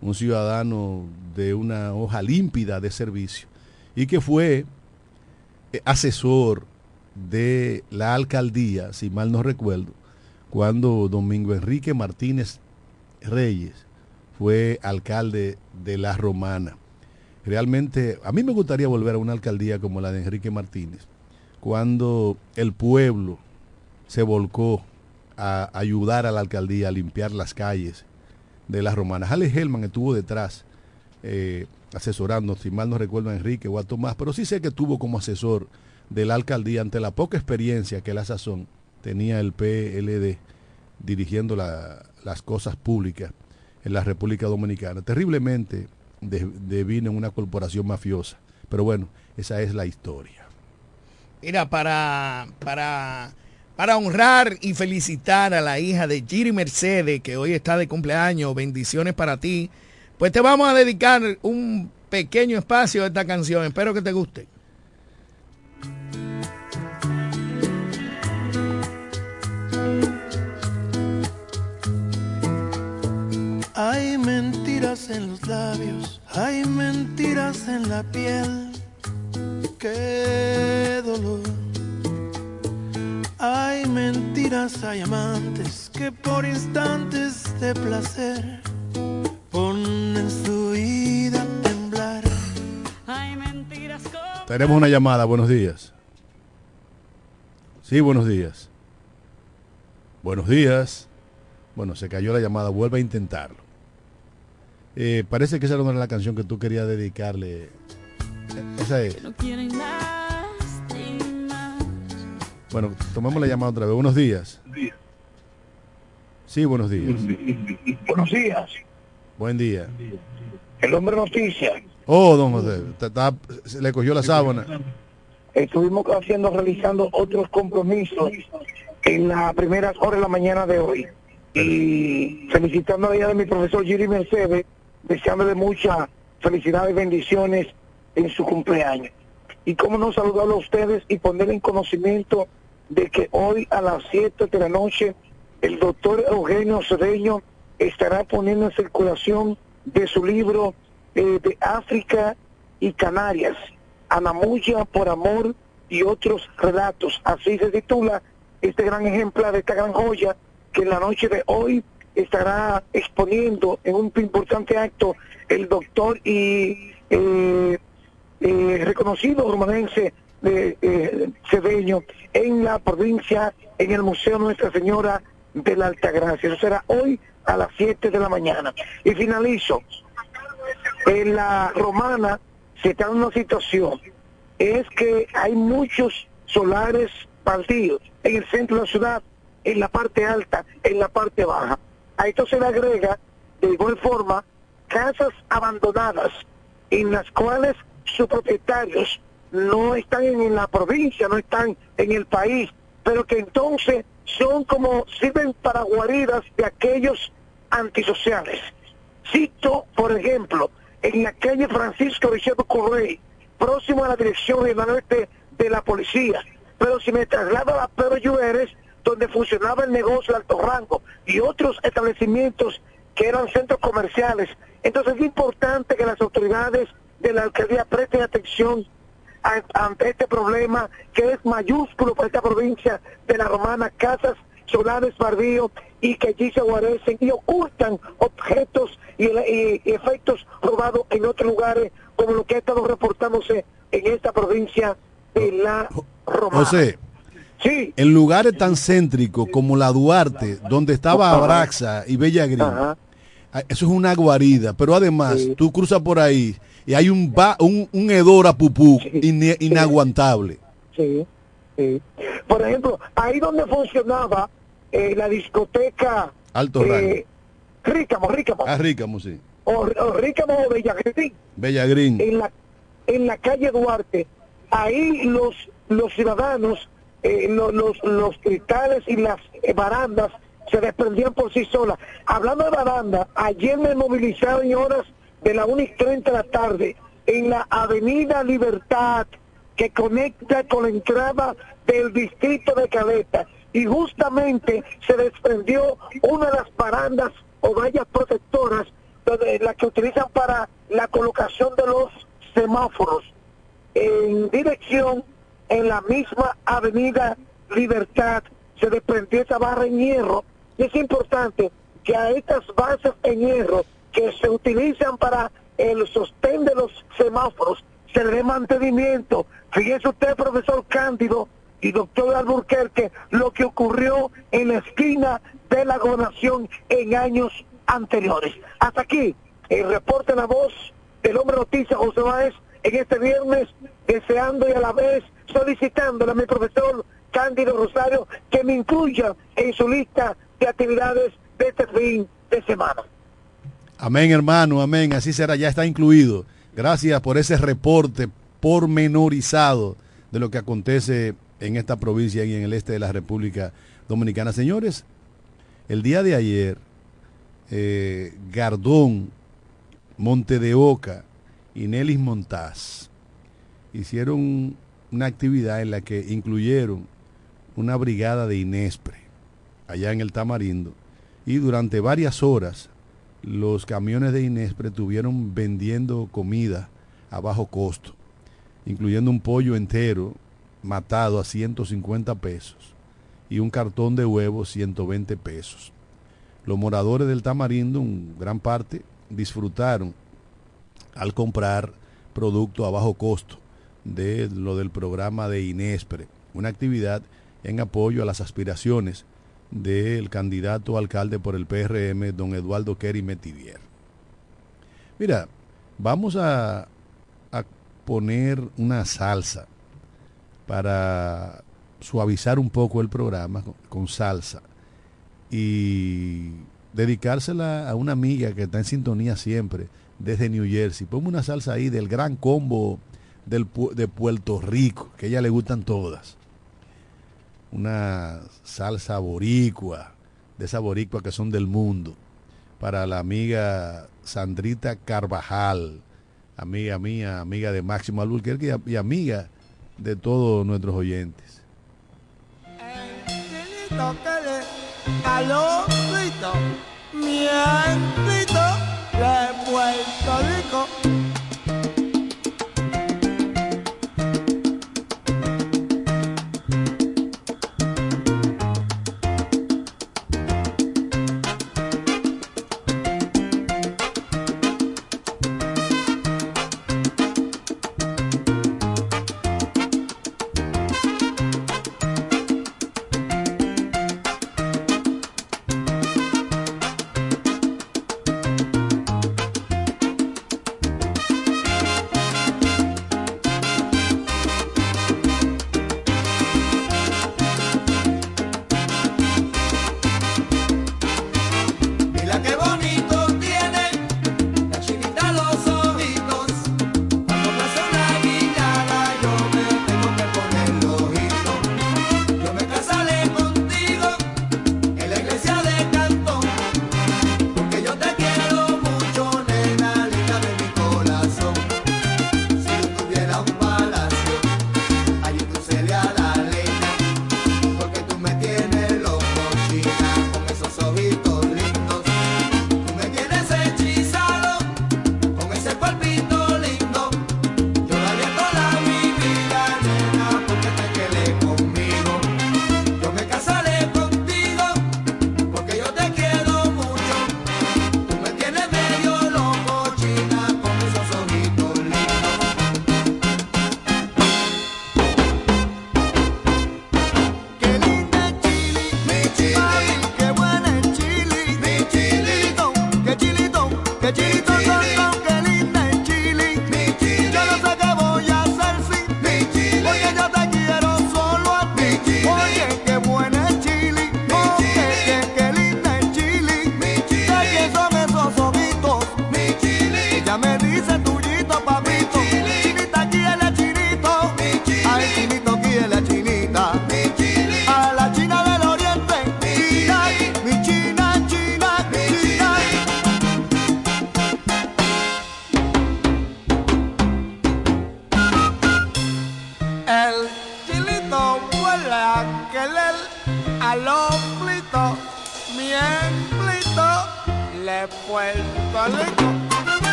un ciudadano de una hoja límpida de servicio y que fue eh, asesor de la alcaldía, si mal no recuerdo, cuando Domingo Enrique Martínez Reyes fue alcalde de La Romana. Realmente, a mí me gustaría volver a una alcaldía como la de Enrique Martínez, cuando el pueblo se volcó a ayudar a la alcaldía a limpiar las calles de las romanas. Ale Helman estuvo detrás eh, asesorando, si mal no recuerdo a Enrique o a Tomás, pero sí sé que estuvo como asesor de la alcaldía ante la poca experiencia que la sazón tenía el PLD dirigiendo la- las cosas públicas en la República Dominicana. Terriblemente devino en una corporación mafiosa. Pero bueno, esa es la historia. Mira, para, para, para honrar y felicitar a la hija de Giri Mercedes, que hoy está de cumpleaños, bendiciones para ti, pues te vamos a dedicar un pequeño espacio a esta canción. Espero que te guste. Mentiras en los labios, hay mentiras en la piel. Qué dolor. Hay mentiras, hay amantes que por instantes de placer ponen su vida a temblar. Hay mentiras como Tenemos una llamada, buenos días. Sí, buenos días. Buenos días. Bueno, se cayó la llamada, vuelve a intentarlo. Eh, parece que esa no era la canción que tú querías dedicarle. Esa es. no quieren lastimar. Bueno, tomemos la llamada otra vez. Buenos días. Sí, buenos días. Buenos días. Buen día. El hombre noticia. Oh, don José, se le cogió la sábana. Estuvimos haciendo, realizando otros compromisos en las primeras horas de la mañana de hoy. Y felicitando a ella de mi profesor Giri Mercedes, deseándole mucha felicidad y bendiciones en su cumpleaños. Y cómo no saludarlo a ustedes y ponerle en conocimiento de que hoy a las 7 de la noche el doctor Eugenio Cedeño estará poniendo en circulación de su libro eh, de África y Canarias, Anamuya por amor y otros relatos. Así se titula este gran ejemplar, esta gran joya que en la noche de hoy estará exponiendo en un importante acto el doctor y eh, eh, reconocido romanense de eh, Cedeño en la provincia, en el Museo Nuestra Señora de la Altagracia. Eso será hoy a las 7 de la mañana. Y finalizo. En la romana se está en una situación, es que hay muchos solares partidos en el centro de la ciudad, en la parte alta, en la parte baja. A esto se le agrega, de igual forma, casas abandonadas en las cuales sus propietarios no están en la provincia, no están en el país, pero que entonces son como, sirven para guaridas de aquellos antisociales. Cito, por ejemplo, en la calle Francisco Richard Correy, próximo a la dirección regional oeste de la policía. Pero si me traslado a la Pedro Lluveres, donde funcionaba el negocio de alto rango y otros establecimientos que eran centros comerciales, entonces es importante que las autoridades de la alcaldía presten atención ante este problema que es mayúsculo para esta provincia de la Romana, casas solares bardíos y que allí se guarecen y ocultan objetos y, y- y efectos robados en otros lugares, como lo que ha estado reportándose en esta provincia de la Romana. José, Sí. en lugares tan céntricos como la Duarte, donde estaba. Abraxa y Bella Ajá. ah, eso es una guarida, pero además tú cruzas por ahí y hay un, ba- un, un hedor a pupú ine- inaguantable. Sí, sí. Por ejemplo, ahí donde funcionaba eh, la discoteca Alto eh, Rícamo, Rícamo, Ah, Rícamo, sí. o, o Rícamo o Bellagreen, Bella Green. en la, en la calle Duarte, ahí los, los ciudadanos, eh, lo- los, los cristales y las eh, barandas se desprendían por sí solas. Hablando de baranda, ayer me movilizaron en horas de la 1 y 30 de la tarde en la Avenida Libertad que conecta con la entrada del distrito de Caleta y justamente se desprendió una de las barandas o vallas protectoras donde, la que utilizan para la colocación de los semáforos en dirección en la misma avenida Libertad se desprendió esa barra en hierro y es importante que a estas bases en hierro que se utilizan para el sostén de los semáforos se le dé mantenimiento. Fíjese usted, profesor Cándido y doctor Alburquerque, lo que ocurrió en la esquina de la gobernación en años anteriores. Hasta aquí, el reporte en la voz del hombre noticia José Báez en este viernes, deseando y a la vez solicitándole a mi profesor Cándido Rosario que me incluya en su lista de actividades de este fin de semana. Amén, hermano, amén. Así será, ya está incluido. Gracias por ese reporte pormenorizado de lo que acontece en esta provincia y en el este de la República Dominicana. Señores, el día de ayer, eh, Gardón, Monte de Oca y Nelis Montaz hicieron una actividad en la que incluyeron una brigada de Inespre allá en el Tamarindo y durante varias horas los camiones de Inespre estuvieron vendiendo comida a bajo costo, incluyendo un pollo entero matado a 150 pesos y un cartón de huevos 120 pesos. Los moradores del Tamarindo, en gran parte, disfrutaron al comprar producto a bajo costo de lo del programa de INESPRE, una actividad en apoyo a las aspiraciones del candidato alcalde por el PRM, don Eduardo Kerry Metivier. Mira, vamos a, a poner una salsa para suavizar un poco el programa con salsa y dedicársela a una amiga que está en sintonía siempre desde New Jersey. Ponme una salsa ahí del gran combo del, de Puerto Rico, que a ella le gustan todas. Una salsa boricua, de esas boricuas que son del mundo, para la amiga Sandrita Carvajal, amiga mía, amiga de Máximo Albuquerque y, amiga de todos nuestros oyentes. De Puerto Rico.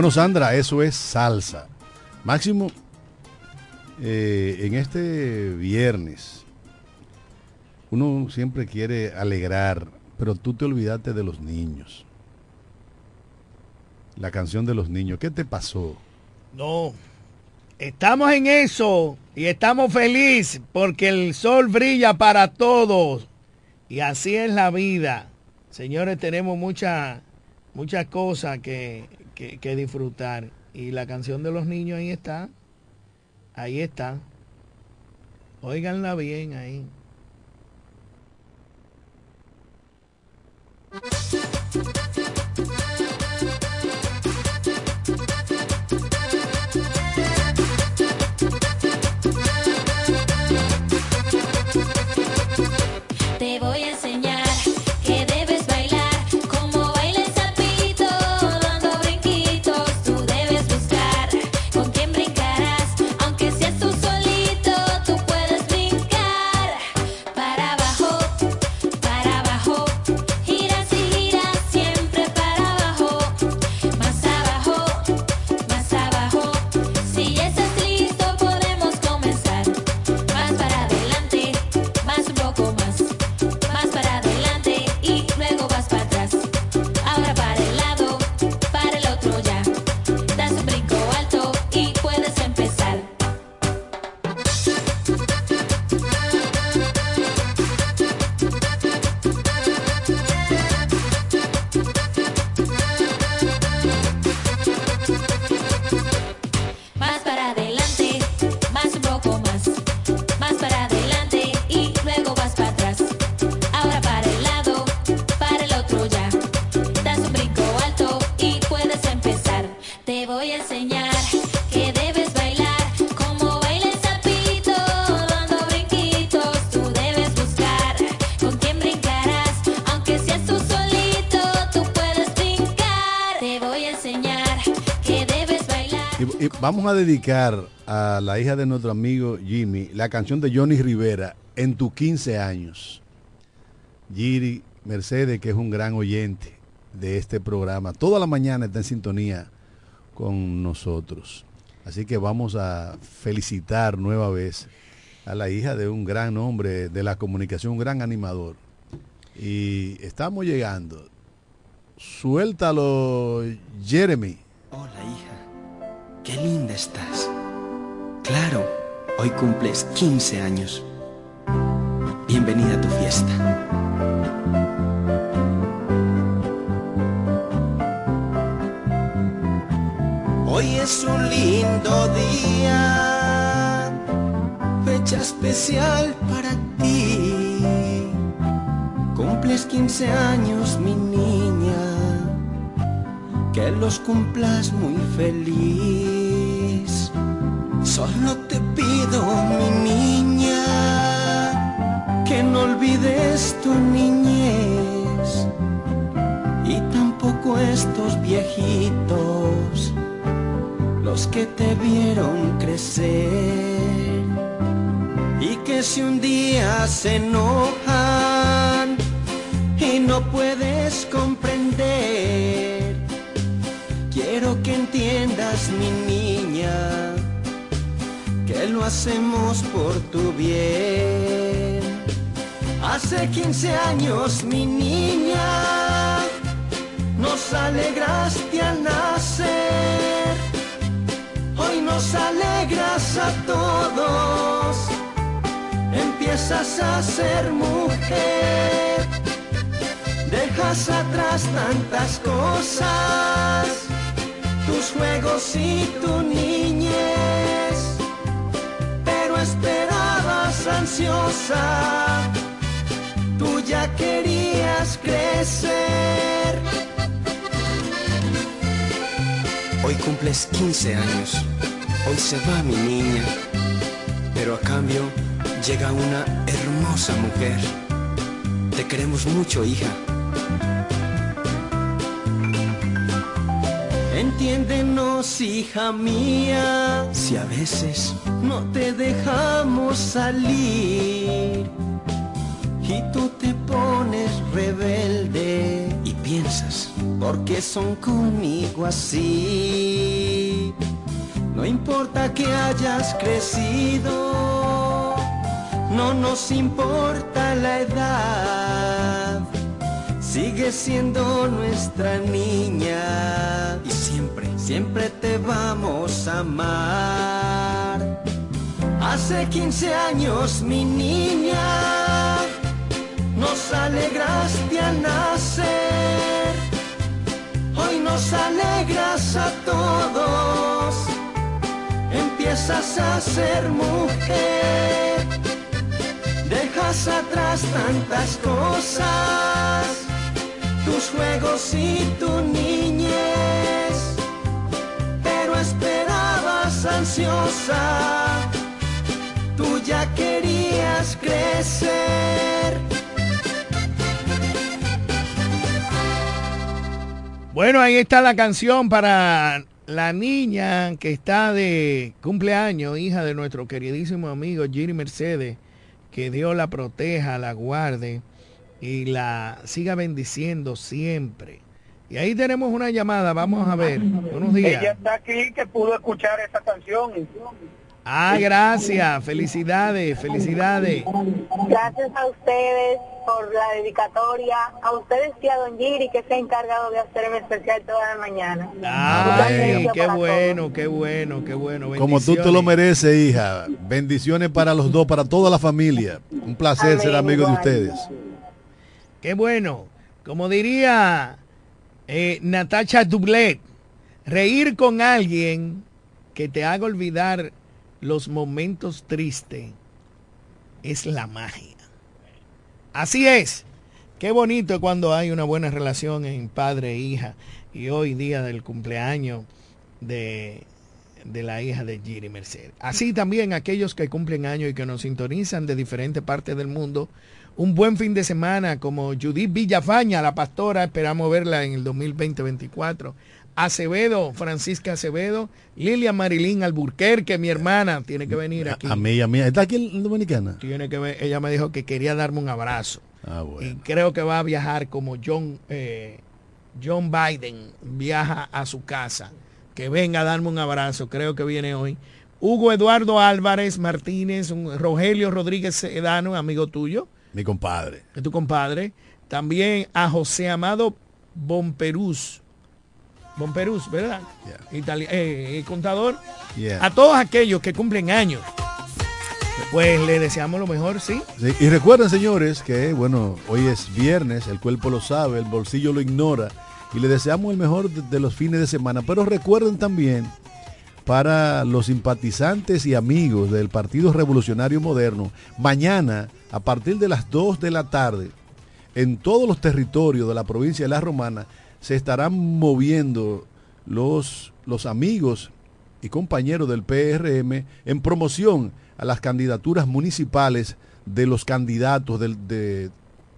Bueno, Sandra, eso es salsa. Máximo, eh, en este viernes, uno siempre quiere alegrar, pero tú te olvidaste de los niños. La canción de los niños, ¿qué te pasó? No, estamos en eso y estamos felices porque el sol brilla para todos y así es la vida. Señores, tenemos muchas muchas cosas que que, disfrutar. Y la canción de los niños ahí está. Ahí está. Óiganla bien ahí. Vamos a dedicar a la hija de nuestro amigo Jimmy la canción de Johnny Rivera, En tus 15 años. Giri Mercedes, que es un gran oyente de este programa, toda la mañana está en sintonía con nosotros. Así que vamos a felicitar nueva vez a la hija de un gran hombre de la comunicación, un gran animador. Y estamos llegando. Suéltalo, Jeremy. Hola, hija. Qué linda estás. Claro, hoy cumples 15 años. Bienvenida a tu fiesta. Hoy es un lindo día, fecha especial para ti. Cumples 15 años, mi niña, que los cumplas muy feliz. Solo te pido, mi niña, que no olvides tu niñez y tampoco estos viejitos los que te vieron crecer y que si un día se enojan y no puedes comprender, entiendas mi niña que lo hacemos por tu bien. Hace 15 años mi niña nos alegraste al nacer hoy nos alegras a todos. Empiezas a ser mujer, dejas atrás tantas cosas, tus juegos y tu niñez, pero esperabas ansiosa, tú ya querías crecer. Hoy cumples 15 años, hoy se va mi niña, pero a cambio llega una hermosa mujer. Te queremos mucho, hija. Entiéndenos, hija mía, si a veces no te dejamos salir y tú te pones rebelde y piensas, ¿por qué son conmigo así? No importa que hayas crecido, no nos importa la edad, sigue siendo nuestra niña siempre, te vamos a amar. Hace 15 años mi niña nos alegraste al nacer, hoy nos alegras a todos, empiezas a ser mujer, dejas atrás tantas cosas, tus juegos y tu niñez, ansiosa, tú ya querías crecer. Bueno, ahí está la canción para la niña que está de cumpleaños, hija de nuestro queridísimo amigo Giri Mercedes, que Dios la proteja, la guarde y la siga bendiciendo siempre. Y ahí tenemos una llamada, vamos a ver. Buenos Ella días. está aquí que pudo escuchar esa canción. Ah, gracias, felicidades, felicidades. Gracias a ustedes por la dedicatoria, a ustedes y a Don Giri que se ha encargado de hacerme especial toda la mañana. Ay, qué bueno, qué bueno, qué bueno. Como tú te lo mereces, hija. Bendiciones para los dos, para toda la familia. Un placer ser amigo de ustedes. Qué bueno. Como diría eh, Natacha Dublet, reír con alguien que te haga olvidar los momentos tristes es la magia. Así es. Qué bonito cuando hay una buena relación en padre e hija. Y hoy día del cumpleaños de, de la hija de Giri Mercedes. Así también aquellos que cumplen años y que nos sintonizan de diferentes partes del mundo. Un buen fin de semana como Judith Villafaña, la pastora, esperamos verla en el 2020-2024. Acevedo, Francisca Acevedo, Lilia Marilín Alburquerque, mi hermana, tiene que venir aquí. A mí, a mí. ¿Está aquí en Dominicana? Tiene que ver, ella me dijo que quería darme un abrazo. Ah, bueno. Y creo que va a viajar como John, eh, John Biden viaja a su casa. Que venga a darme un abrazo, creo que viene hoy. Hugo Eduardo Álvarez Martínez, un Rogelio Rodríguez Sedano, amigo tuyo, Mi compadre. de tu compadre. También a José Amado Bomperús. Bomperús, ¿verdad? Itali- eh, eh, contador. Yeah. A todos aquellos que cumplen años. Pues le deseamos lo mejor, sí. Sí, y recuerden, señores, que bueno, hoy es viernes, el cuerpo lo sabe, el bolsillo lo ignora y le deseamos el mejor de, de los fines de semana. Pero recuerden también para los simpatizantes y amigos del Partido Revolucionario Moderno, mañana a partir de las 2 de la tarde, en todos los territorios de la provincia de La Romana, se estarán moviendo los, los amigos y compañeros del PRM en promoción a las candidaturas municipales de los candidatos de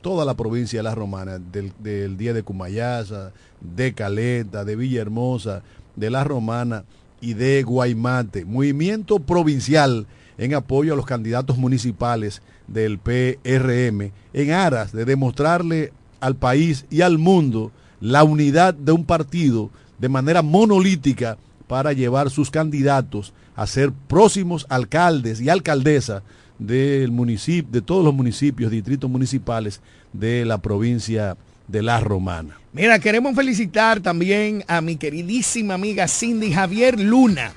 toda la provincia de La Romana, del, del día de Cumayasa, de Caleta, de Villahermosa, de La Romana y de Guaymate. Movimiento provincial en apoyo a los candidatos municipales del PRM en aras de demostrarle al país y al mundo la unidad de un partido de manera monolítica para llevar sus candidatos a ser próximos alcaldes y alcaldesas del municipio, de todos los municipios, distritos municipales de la provincia de La Romana. Mira, queremos felicitar también a mi queridísima amiga Cindy Javier Luna,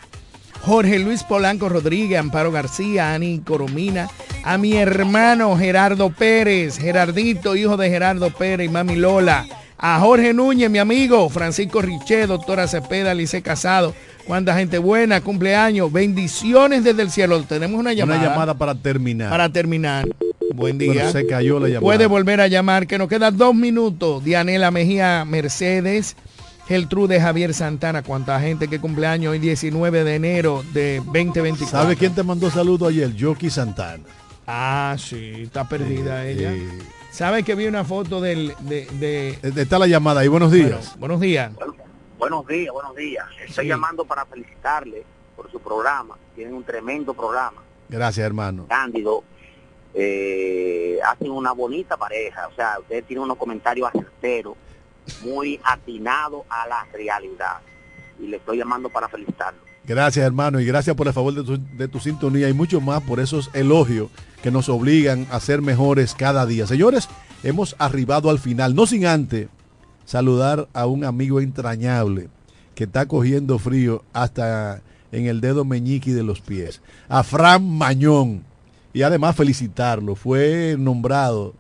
Jorge Luis Polanco Rodríguez, Amparo García, Ani Coromina, a mi hermano Gerardo Pérez, Gerardito, hijo de Gerardo Pérez y mami Lola, a Jorge Núñez, mi amigo, Francisco Riché, doctora Cepeda, Lice Casado, cuánta gente buena, cumpleaños, bendiciones desde el cielo. Tenemos una llamada. Una llamada para terminar. Para terminar. Buen día. Bueno, se cayó la llamada. Puede volver a llamar, que nos quedan dos minutos. Dianela Mejía Mercedes, Geltrude Javier Santana, cuánta gente que cumpleaños hoy 19 de enero de 2024. ¿Sabe quién te mandó saludo ayer? Jockey Santana. Ah, sí, está perdida Sí, ella. sí. ¿Sabe que vi una foto del, de, de- Eh, Está la llamada ahí. Buenos días. Bueno, buenos días. Buenos días, buenos días. Estoy Sí. llamando para felicitarle por su programa. Tienen un tremendo programa. Gracias, hermano. Cándido, eh, hacen una bonita pareja. O sea, ustedes tienen unos comentarios acerteros, muy atinados a la realidad. Y le estoy llamando para felicitarlo. Gracias, hermano, y gracias por el favor de tu, de tu sintonía y mucho más por esos elogios que nos obligan a ser mejores cada día. Señores, hemos arribado al final, no sin antes saludar a un amigo entrañable que está cogiendo frío hasta en el dedo meñique de los pies, a Fran Mañón. Y además felicitarlo, fue nombrado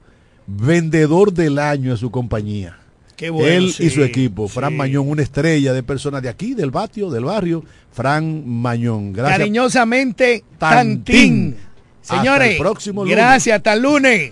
vendedor del año en su compañía. Qué bueno, Él sí, y su equipo. Fran sí. Mañón, una estrella de personas de aquí, del patio, del barrio. Fran Mañón. Gracias. Cariñosamente, Tantín. Tantín. Hasta Señores, el próximo lunes. gracias, hasta el lunes.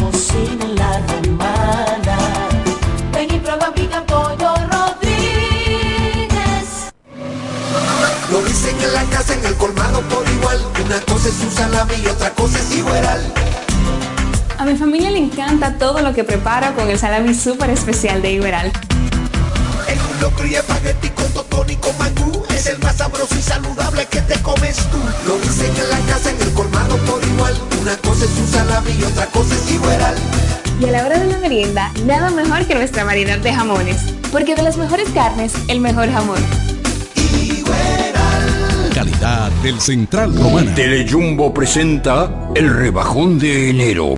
cocina en la romana. Ven y prueba pica pollo Rodríguez. Lo dicen en la casa, en el colmado por igual. Una cosa es su salami y otra cosa es igual. A mi familia le encanta todo lo que preparo con el salami súper especial de Iberal. Locro y espagueti con totón y con mangú. Es el más sabroso y saludable que te comes tú. Lo dicen en la casa, en el colmado por igual. Una cosa es un salami y otra cosa es igual. Y a la hora de la merienda, nada mejor que nuestra variedad de jamones. Porque de las mejores carnes, el mejor jamón. Calidad del Central Romana. Telejumbo presenta el rebajón de enero.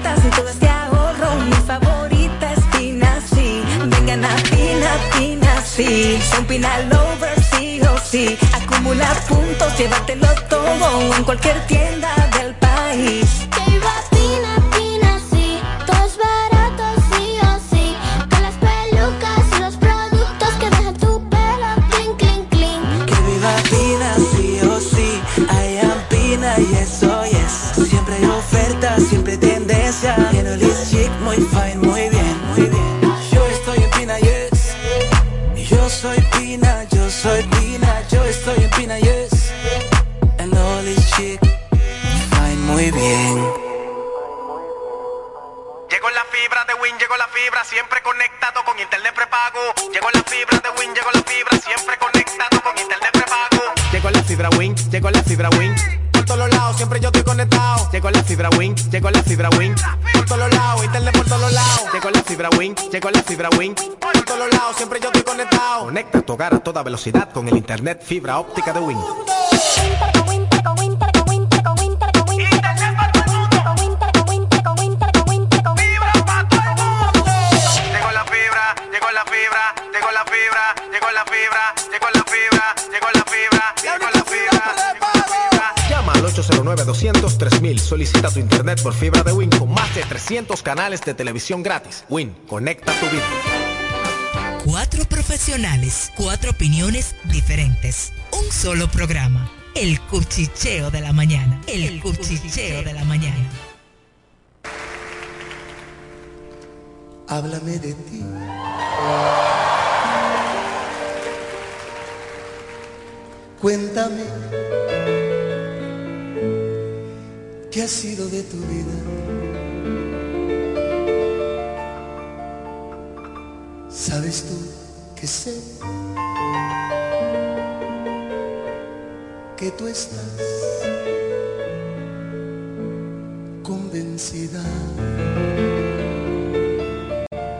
ofertas y todo este ahorro. Mi favorita es Pina, sí. Vengan a Pina, Pina, sí. Son Pina lovers, sí o sí. Acumula puntos, llévatelo todo en cualquier tienda del país. Velocidad con el internet fibra óptica de Win. Llegó la fibra, llegó la fibra, llegó la fibra, llegó la fibra, llegó la fibra, llegó la fibra, llegó la fibra. Llama al 809-200-3000. Solicita tu internet por fibra de Win con más de 300 canales de televisión gratis. Win, conecta tu vida. Profesionales, cuatro opiniones diferentes. Un solo programa. El cuchicheo de la mañana. El cuchicheo de la mañana. Háblame de ti. Cuéntame qué ha sido de tu vida. ¿Sabes tú que sé que tú estás